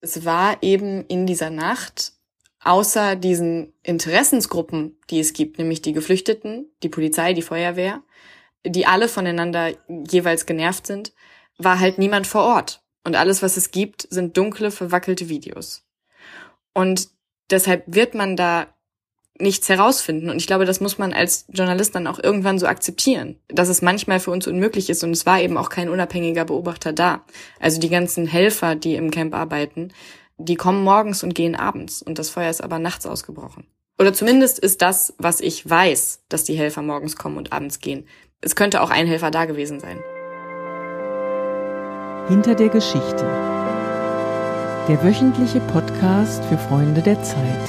Es war eben in dieser Nacht außer diesen Interessensgruppen, die es gibt, nämlich die Geflüchteten, die Polizei, die Feuerwehr, die alle voneinander jeweils genervt sind, war halt niemand vor Ort. Und alles, was es gibt, sind dunkle, verwackelte Videos. Und deshalb wird man da nichts herausfinden. Und ich glaube, das muss man als Journalist dann auch irgendwann so akzeptieren, dass es manchmal für uns unmöglich ist. Und es war eben auch kein unabhängiger Beobachter da. Also die ganzen Helfer, die im Camp arbeiten, die kommen morgens und gehen abends. Und das Feuer ist aber nachts ausgebrochen. Oder zumindest ist das, was ich weiß, dass die Helfer morgens kommen und abends gehen. Es könnte auch ein Helfer da gewesen sein. Hinter der Geschichte. Der wöchentliche Podcast für Freunde der Zeit.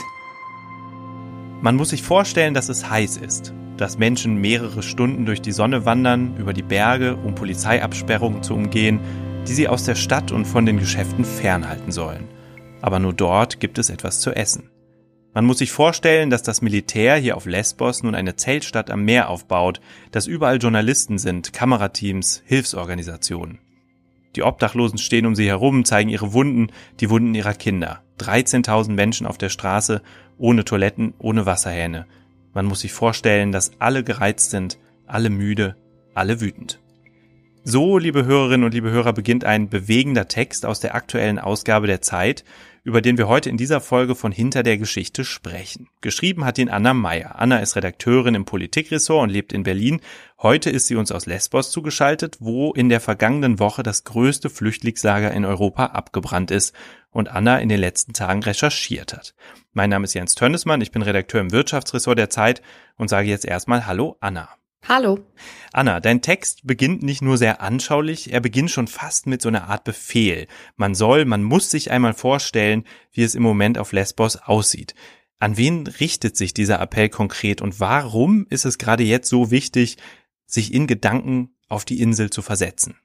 Man muss sich vorstellen, dass es heiß ist, dass Menschen mehrere Stunden durch die Sonne wandern, über die Berge, um Polizeiabsperrungen zu umgehen, die sie aus der Stadt und von den Geschäften fernhalten sollen. Aber nur dort gibt es etwas zu essen. Man muss sich vorstellen, dass das Militär hier auf Lesbos nun eine Zeltstadt am Meer aufbaut, dass überall Journalisten sind, Kamerateams, Hilfsorganisationen. Die Obdachlosen stehen um sie herum, zeigen ihre Wunden, die Wunden ihrer Kinder. 13.000 Menschen auf der Straße, ohne Toiletten, ohne Wasserhähne. Man muss sich vorstellen, dass alle gereizt sind, alle müde, alle wütend. So, liebe Hörerinnen und liebe Hörer, beginnt ein bewegender Text aus der aktuellen Ausgabe der Zeit, über den wir heute in dieser Folge von Hinter der Geschichte sprechen. Geschrieben hat ihn Anna Meyer. Anna ist Redakteurin im Politikressort und lebt in Berlin. Heute ist sie uns aus Lesbos zugeschaltet, wo in der vergangenen Woche das größte Flüchtlingslager in Europa abgebrannt ist und Anna in den letzten Tagen recherchiert hat. Mein Name ist Jens Tönnesmann, ich bin Redakteur im Wirtschaftsressort der Zeit und sage jetzt erstmal Hallo Anna. Hallo. Anna, dein Text beginnt nicht nur sehr anschaulich, er beginnt schon fast mit so einer Art Befehl. Man soll, man muss sich einmal vorstellen, wie es im Moment auf Lesbos aussieht. An wen richtet sich dieser Appell konkret und warum ist es gerade jetzt so wichtig, sich in Gedanken auf die Insel zu versetzen?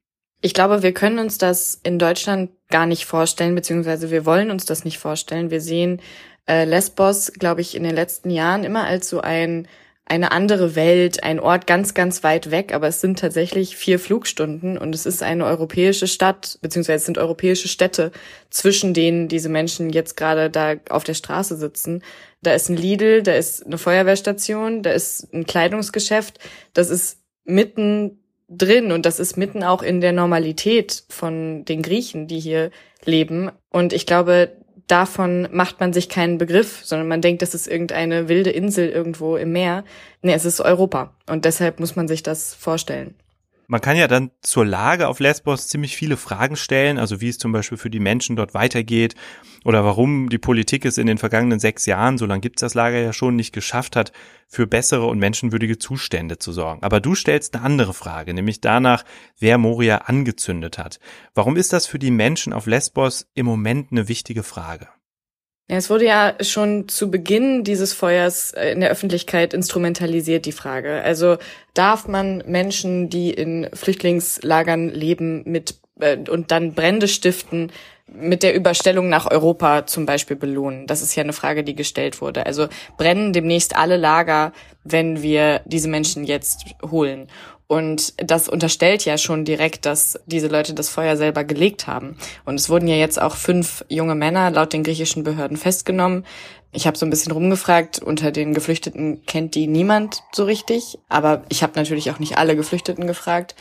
Ich glaube, wir können uns das in Deutschland gar nicht vorstellen, beziehungsweise wir wollen uns das nicht vorstellen. Wir sehen äh, Lesbos, glaube ich, in den letzten Jahren immer als so ein eine andere Welt, ein Ort ganz, ganz weit weg, aber es sind tatsächlich vier Flugstunden und es ist eine europäische Stadt, beziehungsweise es sind europäische Städte, zwischen denen diese Menschen jetzt gerade da auf der Straße sitzen. Da ist ein Lidl, da ist eine Feuerwehrstation, da ist ein Kleidungsgeschäft, das ist mitten drin und das ist mitten auch in der Normalität von den Griechen, die hier leben. Und ich glaube, davon macht man sich keinen Begriff, sondern man denkt, das ist irgendeine wilde Insel irgendwo im Meer. Nee, es ist Europa. Und deshalb muss man sich das vorstellen. Man kann ja dann zur Lage auf Lesbos ziemlich viele Fragen stellen, also wie es zum Beispiel für die Menschen dort weitergeht oder warum die Politik es in den vergangenen sechs Jahren, so lange gibt es das Lager ja schon, nicht geschafft hat, für bessere und menschenwürdige Zustände zu sorgen. Aber du stellst eine andere Frage, nämlich danach, wer Moria angezündet hat. Warum ist das für die Menschen auf Lesbos im Moment eine wichtige Frage? Ja, es wurde ja schon zu Beginn dieses Feuers äh, in der Öffentlichkeit instrumentalisiert, die Frage. Also darf man Menschen, die in Flüchtlingslagern leben, mit äh, und dann Brände stiften, mit der Überstellung nach Europa zum Beispiel belohnen? Das ist ja eine Frage, die gestellt wurde. Also brennen demnächst alle Lager, wenn wir diese Menschen jetzt holen. Und das unterstellt ja schon direkt, dass diese Leute das Feuer selber gelegt haben. Und es wurden ja jetzt auch fünf junge Männer laut den griechischen Behörden festgenommen. Ich habe so ein bisschen rumgefragt, unter den Geflüchteten kennt die niemand so richtig, aber ich habe natürlich auch nicht alle Geflüchteten gefragt.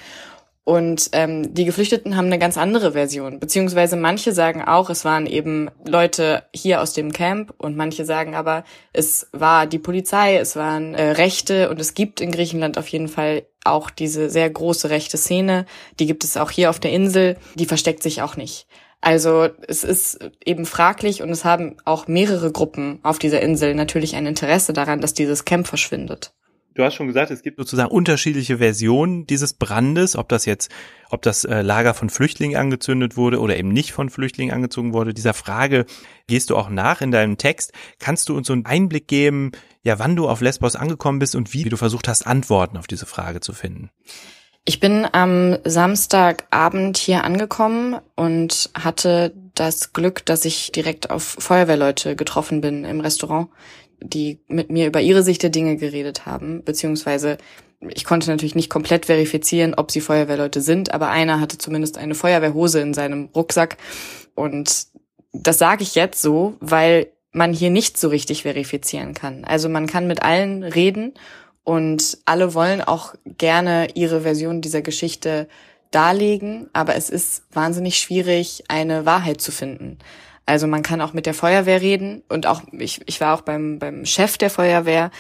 Und ähm, die Geflüchteten haben eine ganz andere Version, beziehungsweise manche sagen auch, es waren eben Leute hier aus dem Camp und manche sagen aber, es war die Polizei, es waren äh, Rechte und es gibt in Griechenland auf jeden Fall auch diese sehr große rechte Szene, die gibt es auch hier auf der Insel, die versteckt sich auch nicht. Also es ist eben fraglich und es haben auch mehrere Gruppen auf dieser Insel natürlich ein Interesse daran, dass dieses Camp verschwindet. Du hast schon gesagt, es gibt sozusagen unterschiedliche Versionen dieses Brandes, ob das jetzt, ob das äh, Lager von Flüchtlingen angezündet wurde oder eben nicht von Flüchtlingen angezogen wurde. Dieser Frage gehst du auch nach in deinem Text. Kannst du uns so einen Einblick geben, ja, wann du auf Lesbos angekommen bist und wie, wie du versucht hast, Antworten auf diese Frage zu finden? Ich bin am Samstagabend hier angekommen und hatte das Glück, dass ich direkt auf Feuerwehrleute getroffen bin im Restaurant, die mit mir über ihre Sicht der Dinge geredet haben, beziehungsweise ich konnte natürlich nicht komplett verifizieren, ob sie Feuerwehrleute sind, aber einer hatte zumindest eine Feuerwehrhose in seinem Rucksack und das sage ich jetzt so, weil man hier nicht so richtig verifizieren kann. Also man kann mit allen reden und alle wollen auch gerne ihre Version dieser Geschichte darlegen, aber es ist wahnsinnig schwierig, eine Wahrheit zu finden. Also man kann auch mit der Feuerwehr reden und auch ich, ich war auch beim, beim Chef der Feuerwehr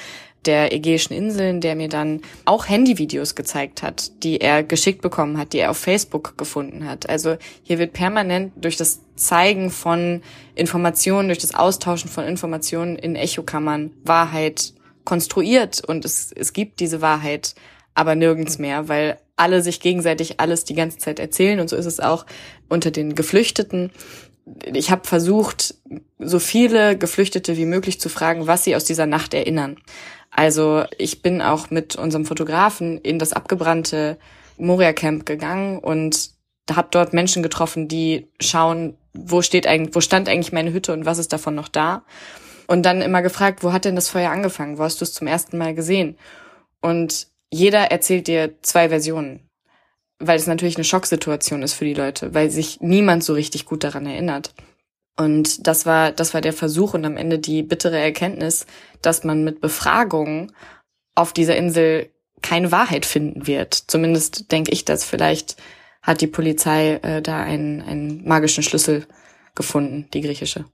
der Ägäischen Inseln, der mir dann auch Handyvideos gezeigt hat, die er geschickt bekommen hat, die er auf Facebook gefunden hat. Also hier wird permanent durch das Zeigen von Informationen, durch das Austauschen von Informationen in Echokammern Wahrheit konstruiert und es, es gibt diese Wahrheit aber nirgends mehr, weil alle sich gegenseitig alles die ganze Zeit erzählen und so ist es auch unter den Geflüchteten ich habe versucht, so viele Geflüchtete wie möglich zu fragen, was sie aus dieser Nacht erinnern. Also ich bin auch mit unserem Fotografen in das abgebrannte Moria Camp gegangen und habe dort Menschen getroffen, die schauen, wo steht eigentlich, wo stand eigentlich meine Hütte und was ist davon noch da? Und dann immer gefragt, wo hat denn das Feuer angefangen? Wo hast du es zum ersten Mal gesehen? Und jeder erzählt dir zwei Versionen weil es natürlich eine Schocksituation ist für die Leute, weil sich niemand so richtig gut daran erinnert. Und das war, das war der Versuch und am Ende die bittere Erkenntnis, dass man mit Befragungen auf dieser Insel keine Wahrheit finden wird. Zumindest denke ich das. Vielleicht hat die Polizei äh, da einen, einen magischen Schlüssel gefunden, die griechische.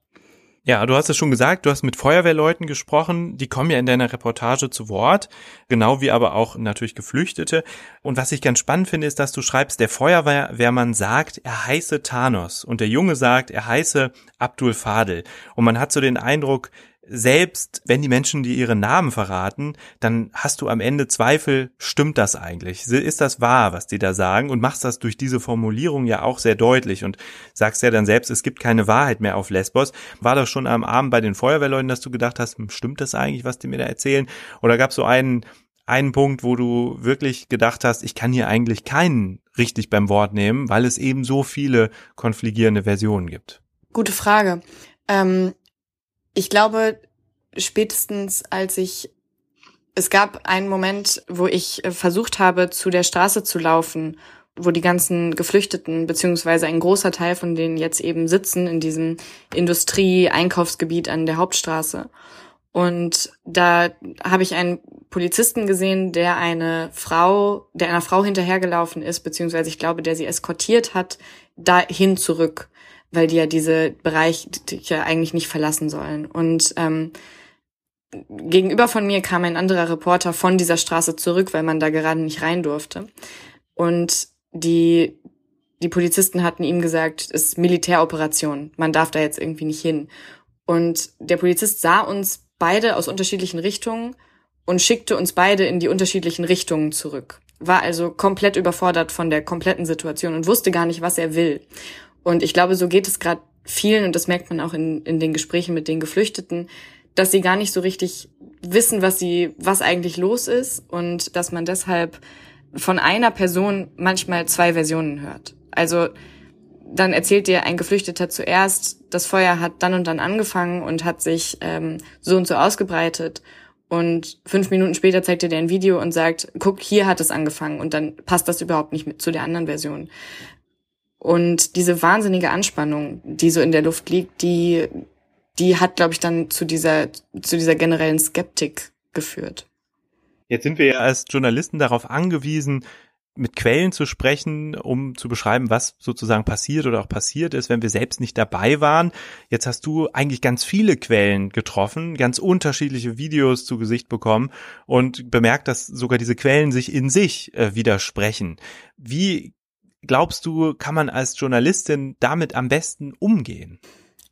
Ja, du hast es schon gesagt, du hast mit Feuerwehrleuten gesprochen, die kommen ja in deiner Reportage zu Wort, genau wie aber auch natürlich Geflüchtete. Und was ich ganz spannend finde, ist, dass du schreibst, der Feuerwehrmann sagt, er heiße Thanos und der Junge sagt, er heiße Abdul Fadel. Und man hat so den Eindruck, selbst wenn die Menschen dir ihre Namen verraten, dann hast du am Ende Zweifel, stimmt das eigentlich? Ist das wahr, was die da sagen? Und machst das durch diese Formulierung ja auch sehr deutlich und sagst ja dann selbst, es gibt keine Wahrheit mehr auf Lesbos. War das schon am Abend bei den Feuerwehrleuten, dass du gedacht hast, hm, stimmt das eigentlich, was die mir da erzählen? Oder gab es so einen, einen Punkt, wo du wirklich gedacht hast, ich kann hier eigentlich keinen richtig beim Wort nehmen, weil es eben so viele konfligierende Versionen gibt? Gute Frage. Ähm ich glaube, spätestens als ich es gab einen Moment, wo ich äh, versucht habe, zu der Straße zu laufen, wo die ganzen Geflüchteten, beziehungsweise ein großer Teil von denen jetzt eben sitzen in diesem Industrie-Einkaufsgebiet an der Hauptstraße. Und da habe ich einen Polizisten gesehen, der eine Frau, der einer Frau hinterhergelaufen ist, beziehungsweise ich glaube, der sie eskortiert hat, dahin zurück weil die ja diese Bereich ja eigentlich nicht verlassen sollen. Und ähm, gegenüber von mir kam ein anderer Reporter von dieser Straße zurück, weil man da gerade nicht rein durfte. Und die, die Polizisten hatten ihm gesagt, es ist Militäroperation, man darf da jetzt irgendwie nicht hin. Und der Polizist sah uns beide aus unterschiedlichen Richtungen und schickte uns beide in die unterschiedlichen Richtungen zurück. War also komplett überfordert von der kompletten Situation und wusste gar nicht, was er will. Und ich glaube, so geht es gerade vielen, und das merkt man auch in, in den Gesprächen mit den Geflüchteten, dass sie gar nicht so richtig wissen, was sie, was eigentlich los ist und dass man deshalb von einer Person manchmal zwei Versionen hört. Also dann erzählt dir ein Geflüchteter zuerst, das Feuer hat dann und dann angefangen und hat sich ähm, so und so ausgebreitet. Und fünf Minuten später zeigt dir ein Video und sagt, guck, hier hat es angefangen. Und dann passt das überhaupt nicht mit zu der anderen Version. Und diese wahnsinnige Anspannung, die so in der Luft liegt, die, die hat, glaube ich, dann zu dieser, zu dieser generellen Skeptik geführt. Jetzt sind wir ja als Journalisten darauf angewiesen, mit Quellen zu sprechen, um zu beschreiben, was sozusagen passiert oder auch passiert ist, wenn wir selbst nicht dabei waren. Jetzt hast du eigentlich ganz viele Quellen getroffen, ganz unterschiedliche Videos zu Gesicht bekommen und bemerkt, dass sogar diese Quellen sich in sich äh, widersprechen. Wie glaubst du, kann man als Journalistin damit am besten umgehen?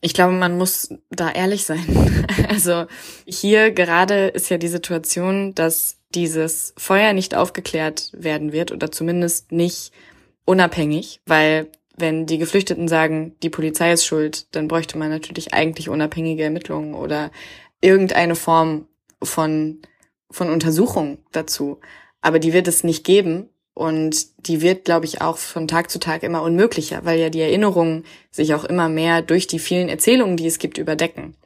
Ich glaube, man muss da ehrlich sein. Also hier gerade ist ja die Situation, dass dieses Feuer nicht aufgeklärt werden wird oder zumindest nicht unabhängig, weil wenn die Geflüchteten sagen, die Polizei ist schuld, dann bräuchte man natürlich eigentlich unabhängige Ermittlungen oder irgendeine Form von, von Untersuchung dazu. Aber die wird es nicht geben, und die wird, glaube ich, auch von Tag zu Tag immer unmöglicher, weil ja die Erinnerungen sich auch immer mehr durch die vielen Erzählungen, die es gibt, überdecken.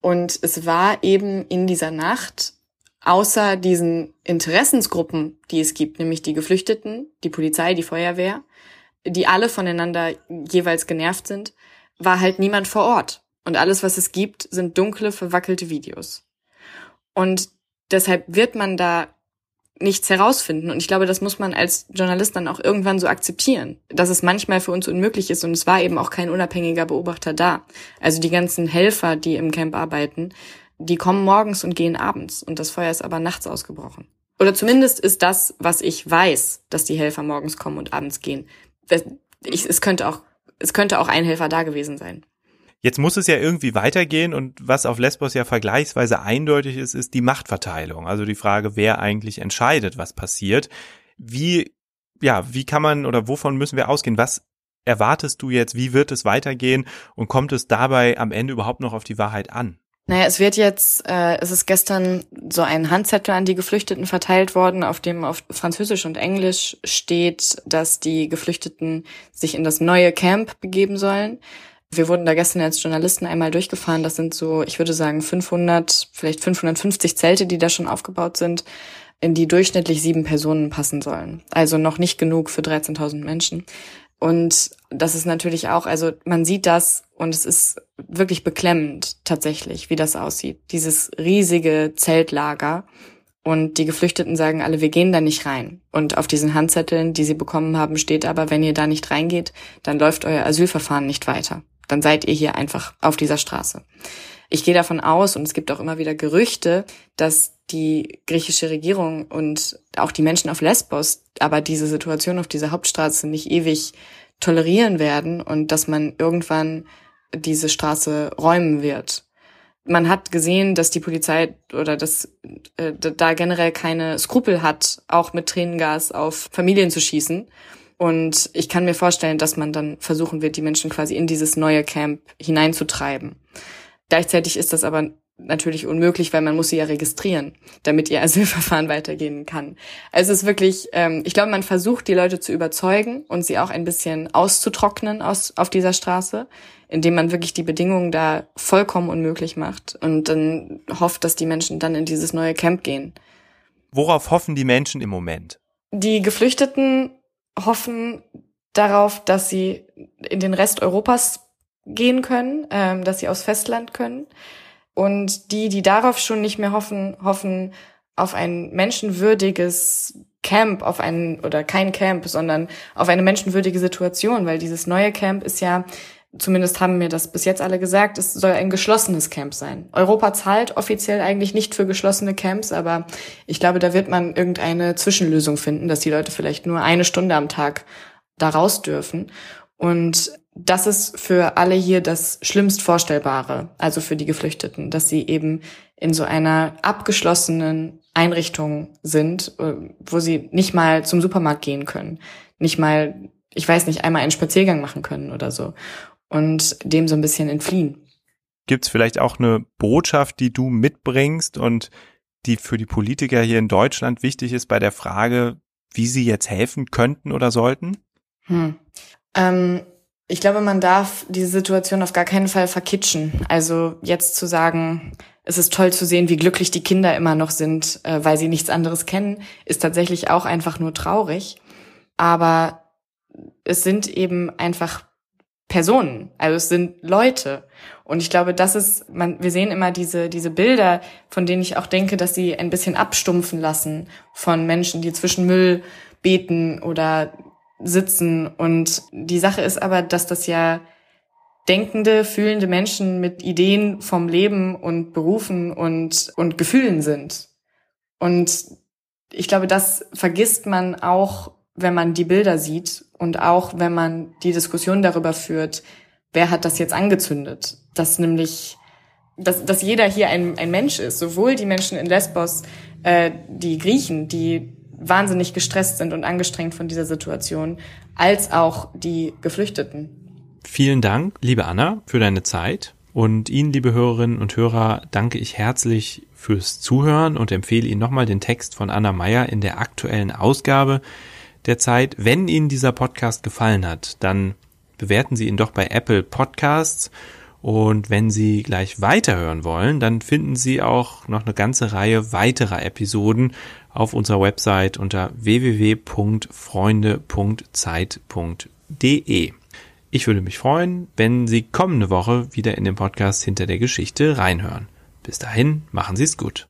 Und es war eben in dieser Nacht, außer diesen Interessensgruppen, die es gibt, nämlich die Geflüchteten, die Polizei, die Feuerwehr, die alle voneinander jeweils genervt sind, war halt niemand vor Ort. Und alles, was es gibt, sind dunkle, verwackelte Videos. Und deshalb wird man da nichts herausfinden. Und ich glaube, das muss man als Journalist dann auch irgendwann so akzeptieren, dass es manchmal für uns unmöglich ist. Und es war eben auch kein unabhängiger Beobachter da. Also die ganzen Helfer, die im Camp arbeiten, die kommen morgens und gehen abends. Und das Feuer ist aber nachts ausgebrochen. Oder zumindest ist das, was ich weiß, dass die Helfer morgens kommen und abends gehen. Ich, es könnte auch, es könnte auch ein Helfer da gewesen sein. Jetzt muss es ja irgendwie weitergehen und was auf Lesbos ja vergleichsweise eindeutig ist, ist die Machtverteilung. Also die Frage, wer eigentlich entscheidet, was passiert. Wie, ja, wie kann man oder wovon müssen wir ausgehen? Was erwartest du jetzt? Wie wird es weitergehen? Und kommt es dabei am Ende überhaupt noch auf die Wahrheit an? Naja, es wird jetzt, äh, es ist gestern so ein Handzettel an die Geflüchteten verteilt worden, auf dem auf Französisch und Englisch steht, dass die Geflüchteten sich in das neue Camp begeben sollen. Wir wurden da gestern als Journalisten einmal durchgefahren. Das sind so, ich würde sagen, 500, vielleicht 550 Zelte, die da schon aufgebaut sind, in die durchschnittlich sieben Personen passen sollen. Also noch nicht genug für 13.000 Menschen. Und das ist natürlich auch, also man sieht das und es ist wirklich beklemmend tatsächlich, wie das aussieht. Dieses riesige Zeltlager. Und die Geflüchteten sagen alle, wir gehen da nicht rein. Und auf diesen Handzetteln, die sie bekommen haben, steht aber, wenn ihr da nicht reingeht, dann läuft euer Asylverfahren nicht weiter dann seid ihr hier einfach auf dieser Straße. Ich gehe davon aus, und es gibt auch immer wieder Gerüchte, dass die griechische Regierung und auch die Menschen auf Lesbos aber diese Situation auf dieser Hauptstraße nicht ewig tolerieren werden und dass man irgendwann diese Straße räumen wird. Man hat gesehen, dass die Polizei oder dass äh, da generell keine Skrupel hat, auch mit Tränengas auf Familien zu schießen. Und ich kann mir vorstellen, dass man dann versuchen wird, die Menschen quasi in dieses neue Camp hineinzutreiben. Gleichzeitig ist das aber natürlich unmöglich, weil man muss sie ja registrieren, damit ihr Asylverfahren weitergehen kann. Also es ist wirklich, ähm, ich glaube, man versucht, die Leute zu überzeugen und sie auch ein bisschen auszutrocknen aus, auf dieser Straße, indem man wirklich die Bedingungen da vollkommen unmöglich macht und dann hofft, dass die Menschen dann in dieses neue Camp gehen. Worauf hoffen die Menschen im Moment? Die Geflüchteten hoffen darauf, dass sie in den Rest Europas gehen können, ähm, dass sie aufs Festland können. Und die, die darauf schon nicht mehr hoffen, hoffen auf ein menschenwürdiges Camp, auf ein, oder kein Camp, sondern auf eine menschenwürdige Situation, weil dieses neue Camp ist ja zumindest haben mir das bis jetzt alle gesagt, es soll ein geschlossenes Camp sein. Europa zahlt offiziell eigentlich nicht für geschlossene Camps, aber ich glaube, da wird man irgendeine Zwischenlösung finden, dass die Leute vielleicht nur eine Stunde am Tag da raus dürfen. Und das ist für alle hier das schlimmst Vorstellbare, also für die Geflüchteten, dass sie eben in so einer abgeschlossenen Einrichtung sind, äh, wo sie nicht mal zum Supermarkt gehen können, nicht mal, ich weiß nicht, einmal einen Spaziergang machen können oder so und dem so ein bisschen entfliehen. Gibt es vielleicht auch eine Botschaft, die du mitbringst und die für die Politiker hier in Deutschland wichtig ist bei der Frage, wie sie jetzt helfen könnten oder sollten? Hm. Ähm, ich glaube, man darf diese Situation auf gar keinen Fall verkitschen. Also jetzt zu sagen, es ist toll zu sehen, wie glücklich die Kinder immer noch sind, äh, weil sie nichts anderes kennen, ist tatsächlich auch einfach nur traurig. Aber es sind eben einfach Personen, also es sind Leute. Und ich glaube, das ist, man, wir sehen immer diese, diese Bilder, von denen ich auch denke, dass sie ein bisschen abstumpfen lassen von Menschen, die zwischen Müll beten oder sitzen. Und die Sache ist aber, dass das ja denkende, fühlende Menschen mit Ideen vom Leben und Berufen und, und Gefühlen sind. Und ich glaube, das vergisst man auch wenn man die Bilder sieht und auch wenn man die Diskussion darüber führt, wer hat das jetzt angezündet, dass nämlich, dass, dass jeder hier ein, ein Mensch ist, sowohl die Menschen in Lesbos, äh, die Griechen, die wahnsinnig gestresst sind und angestrengt von dieser Situation, als auch die Geflüchteten. Vielen Dank, liebe Anna, für deine Zeit. Und Ihnen, liebe Hörerinnen und Hörer, danke ich herzlich fürs Zuhören und empfehle Ihnen nochmal den Text von Anna Meyer in der aktuellen Ausgabe der Zeit. Wenn Ihnen dieser Podcast gefallen hat, dann bewerten Sie ihn doch bei Apple Podcasts. Und wenn Sie gleich weiterhören wollen, dann finden Sie auch noch eine ganze Reihe weiterer Episoden auf unserer Website unter www.freunde.zeit.de. Ich würde mich freuen, wenn Sie kommende Woche wieder in den Podcast hinter der Geschichte reinhören. Bis dahin, machen Sie es gut.